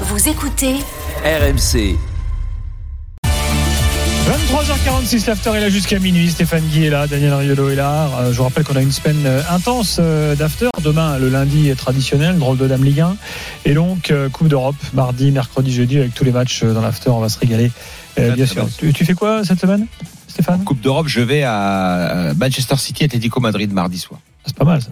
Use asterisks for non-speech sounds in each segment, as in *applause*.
Vous écoutez RMC. 23h46, l'after est là jusqu'à minuit. Stéphane Guy est là, Daniel Riolo est là. Euh, je vous rappelle qu'on a une semaine euh, intense euh, d'after. Demain, le lundi est traditionnel, drôle de Dame Ligue 1. Et donc, euh, Coupe d'Europe, mardi, mercredi, jeudi, avec tous les matchs euh, dans l'after. On va se régaler, euh, bien sûr. Tu, tu fais quoi cette semaine, Stéphane Coupe d'Europe, je vais à Manchester City, Atlético Madrid mardi soir. C'est pas mal ça.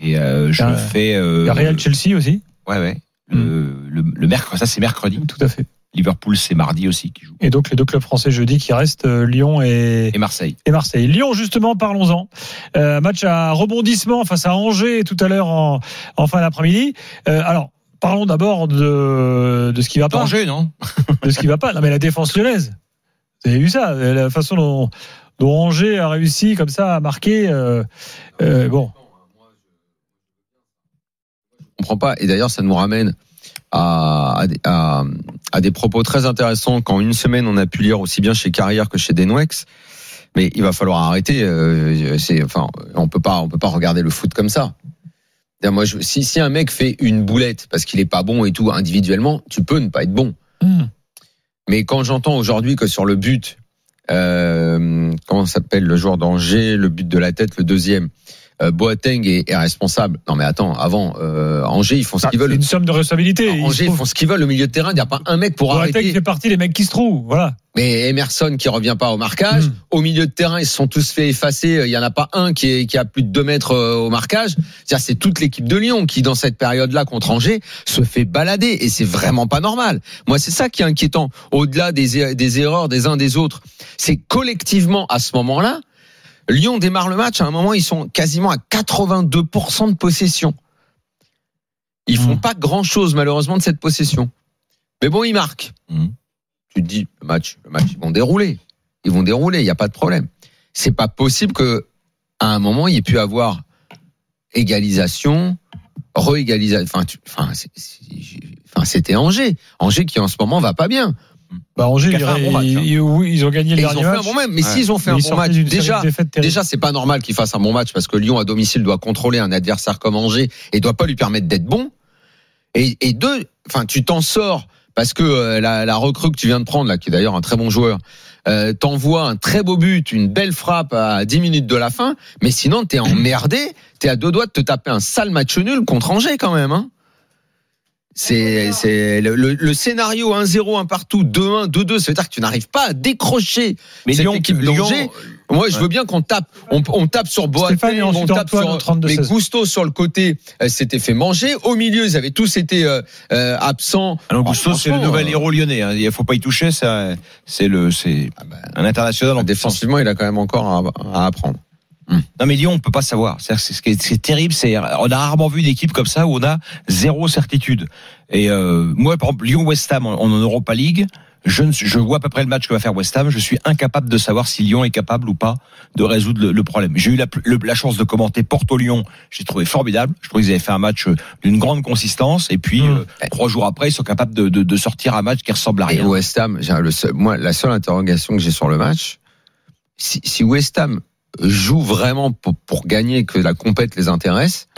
Et euh, je fais. euh, Real Chelsea aussi. Ouais, ouais. Le, le, le mercredi, ça c'est mercredi. Tout à fait. Liverpool, c'est mardi aussi qui joue. Et donc, les deux clubs français jeudi qui restent, euh, Lyon et, Et Marseille. et Marseille. Lyon, justement, parlons-en. Euh, match à rebondissement face à Angers tout à l'heure en, en fin d'après-midi. Euh, alors, parlons d'abord de, de ce qui va pas. Angers, non *laughs* De ce qui va pas. Non, mais la défense lyonnaise. Vous avez vu ça La façon dont, dont Angers a réussi comme ça à marquer. euh, euh, bon. Je comprends pas. Et d'ailleurs, ça nous ramène à, à, des- à- à des propos très intéressants qu'en une semaine, on a pu lire aussi bien chez Carrière que chez Denwex. Mais il va falloir arrêter. euh, c'est, enfin, on peut pas, on peut pas regarder le foot comme ça. Moi, je- si, si un mec fait une boulette parce qu'il est pas bon et tout individuellement, tu peux ne pas être bon. Hmm. Mais quand j'entends aujourd'hui que sur le but, euh, comment s'appelle le joueur d'Angers, le but de la tête, le deuxième, Boateng est, est responsable. Non mais attends, avant euh, Angers ils font ce qu'ils C'est veulent. une somme de responsabilité. Il se Angers ils font ce qu'ils veulent au milieu de terrain. Il n'y a pas un mec pour Boateng arrêter. fait partie des mecs qui se trouvent. Voilà. Mais Emerson qui revient pas au marquage. Mm. Au milieu de terrain, ils se sont tous fait effacer. Il y en a pas un qui, est, qui a plus de 2 mètres euh, au marquage. C'est toute l'équipe de Lyon qui, dans cette période-là contre Angers, se fait balader. Et c'est vraiment pas normal. Moi, c'est ça qui est inquiétant. Au-delà des, des erreurs des uns des autres, c'est collectivement à ce moment-là, Lyon démarre le match. À un moment, ils sont quasiment à 82% de possession. Ils font Mm. pas grand-chose malheureusement de cette possession. Mais bon, ils marquent Mm. tu te dis le match, le match, ils vont dérouler, ils vont dérouler, il n'y a pas de problème. C'est pas possible que à un moment il y ait pu avoir égalisation, re-égalisation. Enfin, tu- enfin, c'était Angers, Angers qui en ce moment va pas bien. Bah, Angers, un bon match, hein. ils- oui, ils ont gagné le ils ont fait un match. bon match, mais Ouais. s'ils ont fait mais un bon match, déjà, déjà c'est pas normal qu'ils fassent un bon match parce que Lyon à domicile doit contrôler un adversaire comme Angers et doit pas lui permettre d'être bon. Et, et deux, enfin, tu t'en sors parce que euh, la, la recrue que tu viens de prendre là, qui est d'ailleurs un très bon joueur, euh, t'envoie un très beau but, une belle frappe à 10 minutes de la fin, mais sinon t'es emmerdé, t'es à deux doigts de te taper un sale match nul contre Angers quand même. Hein. C'est c'est le, le- le scénario 1-0, 1 partout, 2-1, 2-2, ça veut dire que tu n'arrives pas à décrocher Mais cette Lyon, équipe d'Angers. Moi, je veux bien qu'on tape, on, on tape sur Boateng, on tape sur 32 mais 16. Gusto sur le côté euh, s'était fait manger. Au milieu, ils avaient tous été euh, euh, absents. Alors Oh, Gusto, c'est le nouvel euh, héros lyonnais. hein. Il faut pas y toucher. ça, C'est le, c'est Ah bah, un international en défense. défensivement, il a quand même encore à, à apprendre. Non mais Lyon, on peut pas savoir. C'est terrible. C'est on a rarement vu d'équipe comme ça où on a zéro certitude. Et euh, moi, par exemple, Lyon-West Ham en, en Europa League, je, ne, suis- je vois à peu près le match que va faire West Ham. Je suis incapable de savoir si Lyon est capable ou pas de résoudre le, le problème. J'ai eu la, le- la chance de commenter Porto-Lyon. J'ai trouvé formidable. Je trouve qu'ils avaient fait un match euh, d'une grande consistance. Et puis Mmh. euh, trois jours après, ils sont capables de, de, de sortir un match qui ressemble à Et rien. West Ham, j'ai le seul- moi, la seule interrogation que j'ai sur le match, si, si West Ham joue vraiment pour, pour gagner, que la compète les intéresse,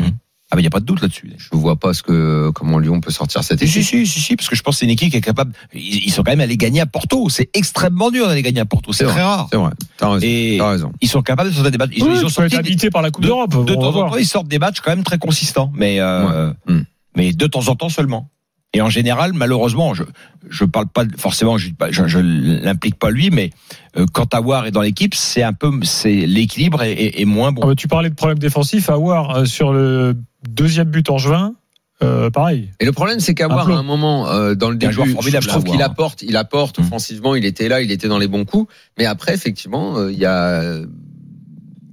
Ah mais il y a pas de doute là-dessus. je vois pas ce que comment Lyon peut sortir cette Si, si, équipe. si, si, si, parce que je pense que c'est une équipe qui est capable. Ils, ils sont quand même allés gagner à Porto. C'est extrêmement dur d'aller gagner à Porto. C'est très vrai. rare. C'est vrai. T'as raison. Et raison. ils sont capables de sortir des matchs. Ils, Oui, ils ont sorti des- habité par la Coupe de, d'Europe. de temps en temps, ils sortent des matchs quand même très consistants, mais euh, Ouais. Mm. mais de temps en temps seulement. Et en général, malheureusement, je je parle pas forcément, je je, je l'implique pas lui, mais euh, quand Awar est dans l'équipe, c'est un peu c'est l'équilibre est, est- est moins bon. Ah bah, tu parlais de problème défensif. À voir euh, sur le deuxième but en juin, euh, pareil. Et le problème, c'est peu. à un moment euh, dans le début, joueur je, formidable je à trouve qu'il apporte, il apporte Mm. offensivement, il était là, il était dans les bons coups. Mais après, effectivement, euh, il y a,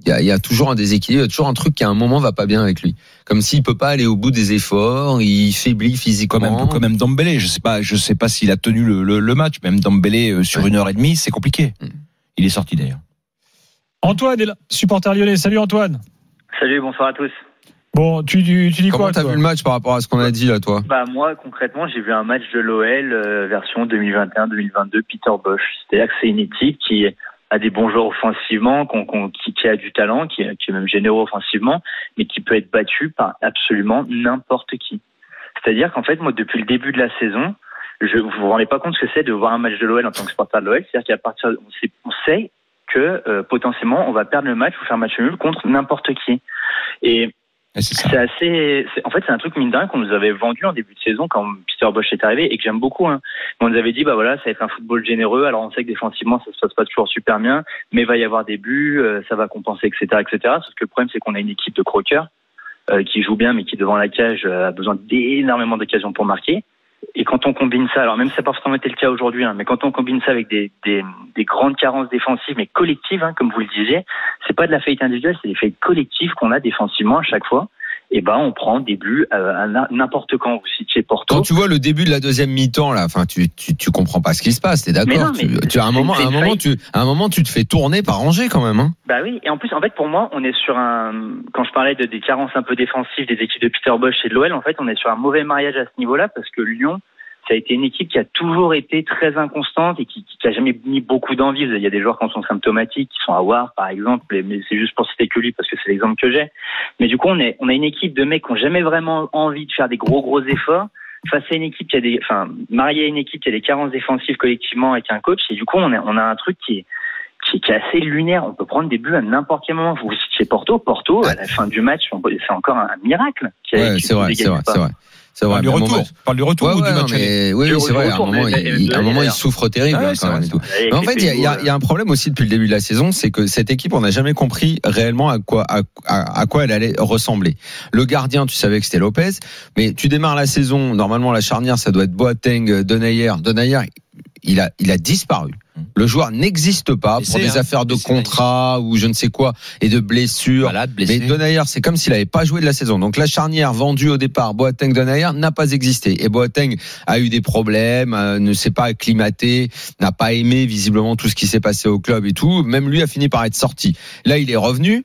il y a, il y a toujours un déséquilibre, il y a toujours un truc qui à un moment va pas bien avec lui. Comme s'il peut pas aller au bout des efforts, il faiblit physiquement. Quand même, quand même Dembélé, je sais pas, je sais pas s'il a tenu le, le, le match. Même Dembélé euh, sur Ouais. une heure et demie, c'est compliqué. Mm. Il est sorti d'ailleurs. Antoine est là, supporter lyonnais. Salut Antoine. Salut, bonsoir à tous. Bon, tu, tu, tu dis Comment quoi t'as vu le match par rapport à ce qu'on a dit là, toi? Bah moi concrètement j'ai vu un match de l'OL euh, version 2021-2022 Peter Bosch. C'est-à-dire que c'est une équipe qui a des bons joueurs offensivement, qu'on- qu'on- qui, qui a du talent, qui, qui est même généreux offensivement, mais qui peut être battu par absolument n'importe qui. C'est-à-dire qu'en fait moi depuis le début de la saison, je vous vous rendez pas compte ce que c'est de voir un match de l'OL en tant que supporter de l'OL. C'est-à-dire qu'à partir on sait, on sait que euh, potentiellement on va perdre le match ou faire match nul contre n'importe qui. Et c'est assez. En fait, c'est un truc mine de rien qu'on nous avait vendu en début de saison quand Peter Bosch est arrivé et que j'aime beaucoup. Hein. On nous avait dit, bah voilà, ça va être un football généreux. Alors on sait que défensivement, ça se passe pas toujours super bien, mais il va y avoir des buts, euh, ça va compenser, etc., etc. Sauf que le problème, c'est qu'on a une équipe de croqueurs euh, qui joue bien, mais qui devant la cage euh, a besoin d'énormément d'occasions pour marquer. Et quand on combine ça, alors même ça n'a pas forcément été le cas aujourd'hui, hein, mais quand on combine ça avec des, des, des grandes carences défensives, mais collectives, hein, comme vous le disiez, c'est pas de la faillite individuelle, c'est des faillites collectives qu'on a défensivement à chaque fois. Et ben, on prend euh, à na- n'importe quand. Vous citiez Porto. Quand tu vois le début de la deuxième mi-temps là, enfin tu, tu tu comprends pas ce qui se passe, t'es d'accord tu, tu- à un moment à un moment tu à un moment tu te fais tourner par Angers quand même hein. Bah oui, et en plus, en fait, pour moi, on est sur un. Quand je parlais de, des carences un peu défensives des équipes de Peter Bosch et de l'OL, en fait, on est sur un mauvais mariage à ce niveau-là parce que Lyon, ça a été une équipe qui a toujours été très inconstante et qui, qui, qui a jamais mis beaucoup d'envie. Il y a des joueurs qui sont symptomatiques, qui sont à War, par exemple, mais- c'est juste pour citer que lui parce que c'est l'exemple que j'ai. Mais du coup, on, est, on a une équipe de mecs qui ont jamais vraiment envie de faire des gros gros efforts face à une équipe qui a des, enfin, marié à une équipe qui a des carences défensives collectivement avec un coach. Et du coup, on, est, on a un truc qui est qui, est assez lunaire. On peut prendre des buts à n'importe quel moment. Vous citiez Porto. Porto, à la fin du match, c'est encore un, miracle. a- Ouais, c'est vrai, c'est vrai, c'est vrai. C'est vrai. Parle du retour. moment- Parle du retour Ouais, ou ouais, du match aller oui, c'est vrai. À un moment, mais- il, mais- il- à un moment, il d'ailleurs. souffre terrible hein, en fait, il y, a- un problème aussi depuis le début de la saison, c'est que cette équipe, on n'a jamais compris réellement à quoi, à, à- à quoi elle allait ressembler. Le gardien, tu savais que c'était Lopez, mais tu démarres la saison, normalement la charnière, ça doit être Boateng, Denayer. Denayer, il a, il a disparu. Le joueur n'existe pas Blessé, pour des hein. affaires de contrat ou je ne sais quoi et de blessures. Malade, Mais. Denayer, c'est comme s'il n'avait pas joué de la saison. Donc la charnière vendue au départ, Boateng Denayer, n'a pas existé. Et Boateng a eu des problèmes, euh, ne s'est pas acclimaté, n'a pas aimé visiblement tout ce qui s'est passé au club et tout. Même lui a fini par être sorti. Là, il est revenu.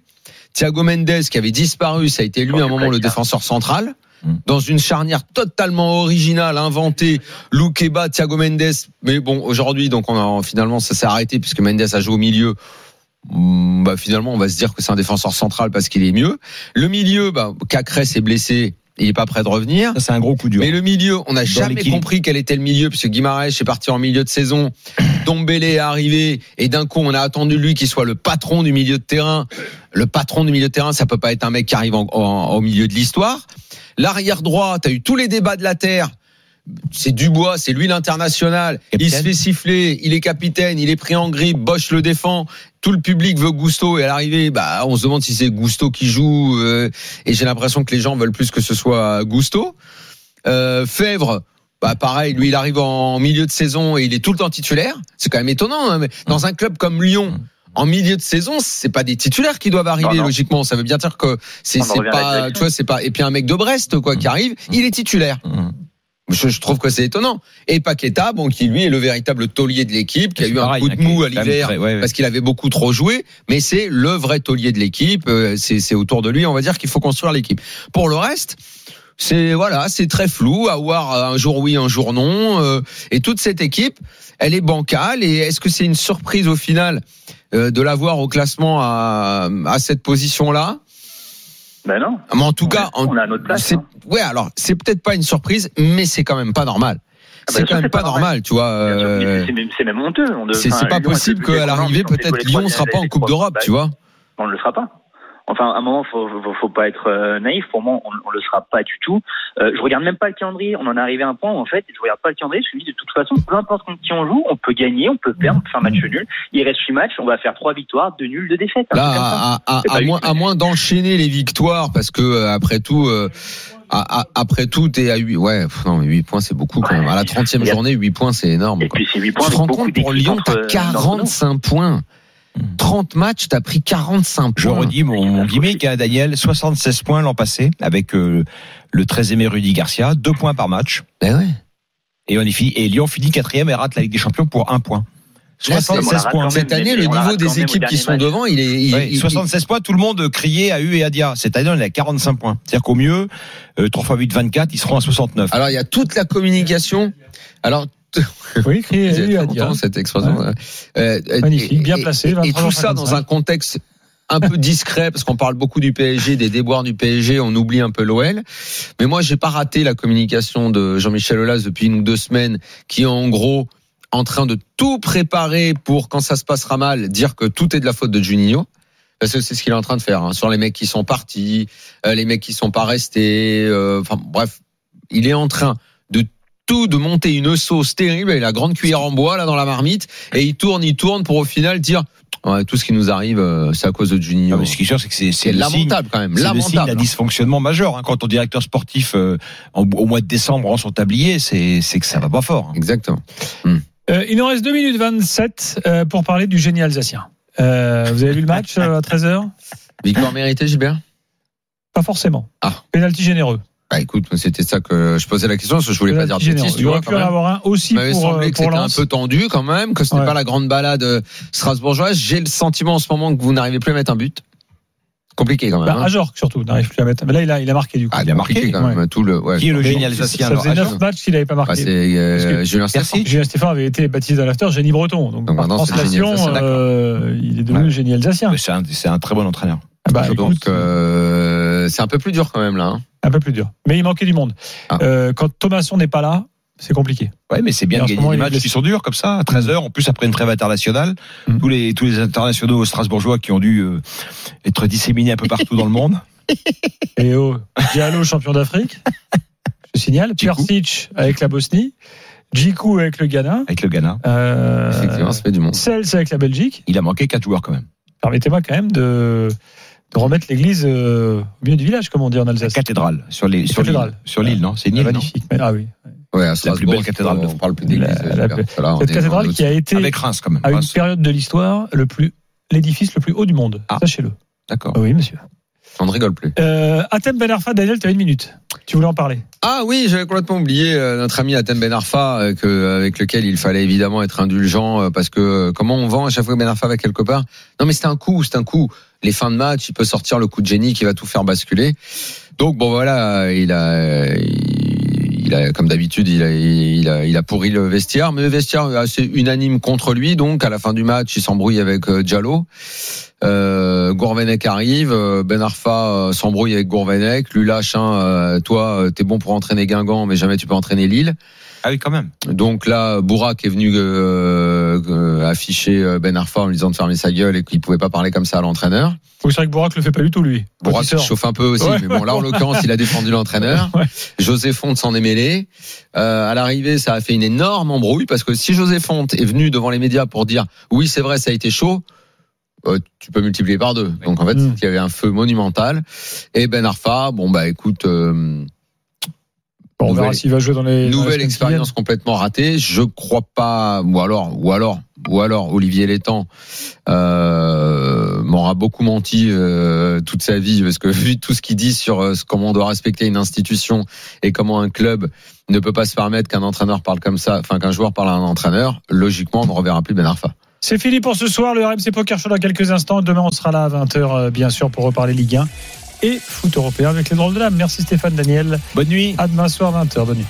Thiago Mendes, qui avait disparu, ça a été lui Oh, à un moment le défenseur central. Mm. Dans une charnière totalement originale, inventée, Loukeba, Thiago Mendes. Mais bon, aujourd'hui, donc on a finalement ça s'est arrêté puisque Mendes a joué au milieu. Mm, Bah, finalement, on va se dire que c'est un défenseur central parce qu'il est mieux. Le milieu, bah, Cacrès est blessé, il est pas prêt de revenir. C'est un gros coup dur. Mais le milieu, on n'a jamais compris quel était le milieu, puisque Guimarães est parti en milieu de saison, *clears throat* Dombélé est arrivé, et d'un coup, on a attendu lui qu'il soit le patron du milieu de terrain. Le patron du milieu de terrain, ça peut pas être un mec qui arrive en- en- au milieu de l'histoire. L'arrière droit, t'as eu tous les débats de la terre. C'est Dubois, c'est lui l'international. Il se fait siffler, il est capitaine, il est pris en grippe, Bosch le défend. Tout le public veut Gusto et à l'arrivée, bah, on se demande si c'est Gusto qui joue. euh, et j'ai l'impression que les gens veulent plus que ce soit Gusto. Euh, Fèvre, bah pareil, lui il arrive en milieu de saison et il est tout le temps titulaire. C'est quand même étonnant. hein, mais dans un club comme Lyon, en milieu de saison, c'est pas des titulaires qui doivent arriver Non, non. logiquement. Ça veut bien dire que c'est pas, tu vois, c'est pas. Et puis un mec de Brest quoi qui arrive, il est titulaire. Je, je trouve que c'est étonnant. Et Paqueta, bon, qui lui est le véritable taulier de l'équipe, qui a eu un coup de mou à l'hiver très- ouais, ouais. parce qu'il avait beaucoup trop joué, mais c'est le vrai taulier de l'équipe. euh, C'est autour de lui, on va dire qu'il faut construire l'équipe. Pour le reste, c'est voilà, c'est très flou. À voir euh, un jour oui, un jour non. euh, et toute cette équipe, elle est bancale. Et est-ce que c'est une surprise au final euh, de l'avoir au classement à, à cette position-là? Ben non. Mais en tout On cas, a- on a notre place, hein. Ouais, alors c'est peut-être pas une surprise, mais c'est quand même pas normal. Ah bah, c'est quand même pas pas normal, normal. tu vois. Euh, c'est- même- même honteux. C'est pas possible qu'à l'arrivée, peut-être Lyon trois sera pas en Coupe d'Europe, tu vois. On ne le sera pas. Enfin, à un moment, faut, faut, faut pas être euh, naïf. Pour moi, on, on le sera pas du tout. Euh, je regarde même pas le calendrier. On en est arrivé à un point où, en fait, je regarde pas le calendrier. Je me dis, de toute façon, peu importe contre qui on joue, on peut gagner, on peut perdre, on peut faire match nul. Il reste huit matchs, on va faire trois victoires, deux nuls, deux défaites. Là, à, à- à moins, à moins d'enchaîner les victoires, parce que euh, après tout, euh, après tout, t'es à 8 Ouais, non, mais 8 points, c'est beaucoup quand même. À la 30e Il y a- journée, 8 points, c'est énorme. Et Quoi. puis, c'est huit points Tu te rends compte pour Lyon, t'as euh, dans le nom. 45 points. 30 matchs, t'as pris 45 Je points. redis mon, mon gimmick, hein, Daniel, 76 points l'an passé avec euh, le très aimé Rudy Garcia, deux points par match. Ben ouais. Et on y finit, et Lyon finit quatrième et rate la Ligue des Champions pour un point. Là, c'est- 76 points. Cette année, le niveau des équipes qui sont match. devant, il est. il- il- 76 points, tout le monde criait à U et à Dia. Cette année, on est à 45 points. C'est-à-dire qu'au mieux, euh, 3 x 8, 24, ils seront à 69. Alors, il y a toute la communication. Alors, Oui, crié dit. content, cette expression. Ouais. Euh, euh, Magnifique, bien placé, Et, et 23, tout ça dans un contexte un peu discret parce qu'on parle beaucoup du PSG, des déboires du PSG, on oublie un peu l'OL. Mais moi, j'ai pas raté la communication de Jean-Michel Aulas depuis une ou deux semaines, qui est en gros en train de tout préparer pour quand ça se passera mal, dire que tout est de la faute de Juninho. Parce que c'est ce qu'il est en train de faire hein, sur les mecs qui sont partis, euh, les mecs qui sont pas restés. euh, Enfin bref, il est en train de tout de monter une sauce terrible et la grande cuillère en bois là dans la marmite et il tourne, il tourne pour au final dire ouais, tout ce qui nous arrive euh, c'est à cause de Juninho. Mais ce qui est sûr, c'est que c'est C'est c'est signe- lamentable quand même, C'est le signe lamentable. d'un dysfonctionnement majeur. hein. Quand ton directeur sportif, euh, en- au mois de décembre, rend son tablier, c'est c'est que ça va pas fort. hein. Exactement. Euh, il nous reste 2 minutes 27 euh, pour parler du génie alsacien. Euh, vous avez vu le match euh, à 13h Victoire méritée, Gilbert? Pas forcément. Ah. Penalty généreux. Bah écoute, c'était ça que je posais la question parce que je voulais pas dire de bêtises, tu Il aurait vois pu quand en même. avoir un aussi Il m'avait pour, semblé euh, que pour c'était un peu tendu quand même, que c'était Ouais. pas la grande balade euh, strasbourgeoise. J'ai le sentiment en ce moment que vous n'arrivez plus à mettre un but. Compliqué quand même. Bah, hein. Ajorc surtout, n'arrive plus à mettre. Mais là, il a, il a marqué du coup. Ah, il a marqué, quand même. Tout le, ouais. Qui est le génie ça alsacien faisait alors, 9 matchs qu'il n'avait pas Bah, marqué. c'est euh, que- Julien Stéphane. Julien Stéphane avait été baptisé dans l'after génie breton. Donc, Donc par translation, euh, il est devenu Ouais. génie alsacien. Mais C'est un, c'est un très bon entraîneur. Ah bah, je écoute, pense que euh, c'est un peu plus dur quand même là. hein. Un peu plus dur. Mais il manquait du monde. Ah. Euh, quand Thomasson n'est pas là, c'est compliqué. Ouais, mais c'est bien de ce gagner moment, des il est matchs qui sont durs comme ça, à 13h, en plus après une trêve internationale. Mm. Tous les, tous les internationaux strasbourgeois qui ont dû euh, être disséminés un peu partout dans le monde. *laughs* *laughs* Et oh, Diallo, champion d'Afrique. Je signale. Djikou. Persic avec la Bosnie. Djikou avec le Ghana. Avec le Ghana. Euh, Effectivement, ça fait du monde. Sels avec la Belgique. Il a manqué quatre joueurs quand même. Permettez-moi quand même de, de remettre l'église euh, au milieu du village, comme on dit en Alsace. Cathédrale sur les sur l'île. cathédrale. Sur l'île, non C'est une île, Magnifique. Mais- Ah oui. Ouais, à La plus belle cathédrale de on parle plus d'église. Cette cathédrale qui a été, Avec Reims quand même. à une période de l'histoire, le plus l'édifice le plus haut du monde. Ah. Sachez-le. D'accord. Oui, monsieur. On ne rigole plus. Euh, Atem Ben Arfa, Daniel, tu as une minute. Tu voulais en parler Ah oui, j'avais complètement oublié euh, notre ami Atem Ben Arfa, euh, que, avec lequel il fallait évidemment être indulgent, euh, parce que euh, comment on vend à chaque fois que Ben Arfa va quelque part? Non mais c'est un coup, c'est un coup. Les fins de match, il peut sortir le coup de génie qui va tout faire basculer. Donc bon voilà, il a, il, il a comme d'habitude, il a, il a, pourri le vestiaire, mais le vestiaire est assez unanime contre lui. Donc à la fin du match, il s'embrouille avec euh, Diallo. Euh, Gourvenec arrive, euh, Ben Arfa euh, s'embrouille avec Gourvenec, lui lâche toi t'es bon pour entraîner Guingamp, mais jamais tu peux entraîner Lille. Ah oui, quand même. Donc là, Bourak est venu euh, euh, afficher euh, Ben Arfa en lui disant de fermer sa gueule et qu'il pouvait pas parler comme ça à l'entraîneur. Oui, c'est vrai que Bourak le fait pas du tout, lui. Bourak se chauffe un peu aussi, Ouais, mais bon là en *laughs* l'occurrence il a défendu l'entraîneur. Ouais. José Fonte s'en est mêlé. Euh, à l'arrivée, ça a fait une énorme embrouille parce que si José Fonte est venu devant les médias pour dire oui c'est vrai ça a été chaud, euh, tu peux multiplier par deux. Donc en fait Mm. il y avait un feu monumental. Et Ben Arfa, bon bah écoute. euh, Bon, on verra Nouvelle- s'il va jouer dans les. dans les Nouvelle expérience complètement ratée. Je crois pas, ou alors, ou alors, ou alors, Olivier Létang euh, m'aura beaucoup menti euh, toute sa vie parce que *laughs* vu tout ce qu'il dit sur euh, comment on doit respecter une institution et comment un club ne peut pas se permettre qu'un entraîneur parle comme ça, enfin qu'un joueur parle à un entraîneur, logiquement on ne reverra plus Ben Arfa. C'est fini pour ce soir. Le RMC Poker Show dans quelques instants. Demain, on sera là à 20h, bien sûr, pour reparler Ligue 1 et foot européen avec les drôles de l'âme. Merci Stéphane, Daniel. Bonne nuit. À demain soir, 20h. Bonne nuit.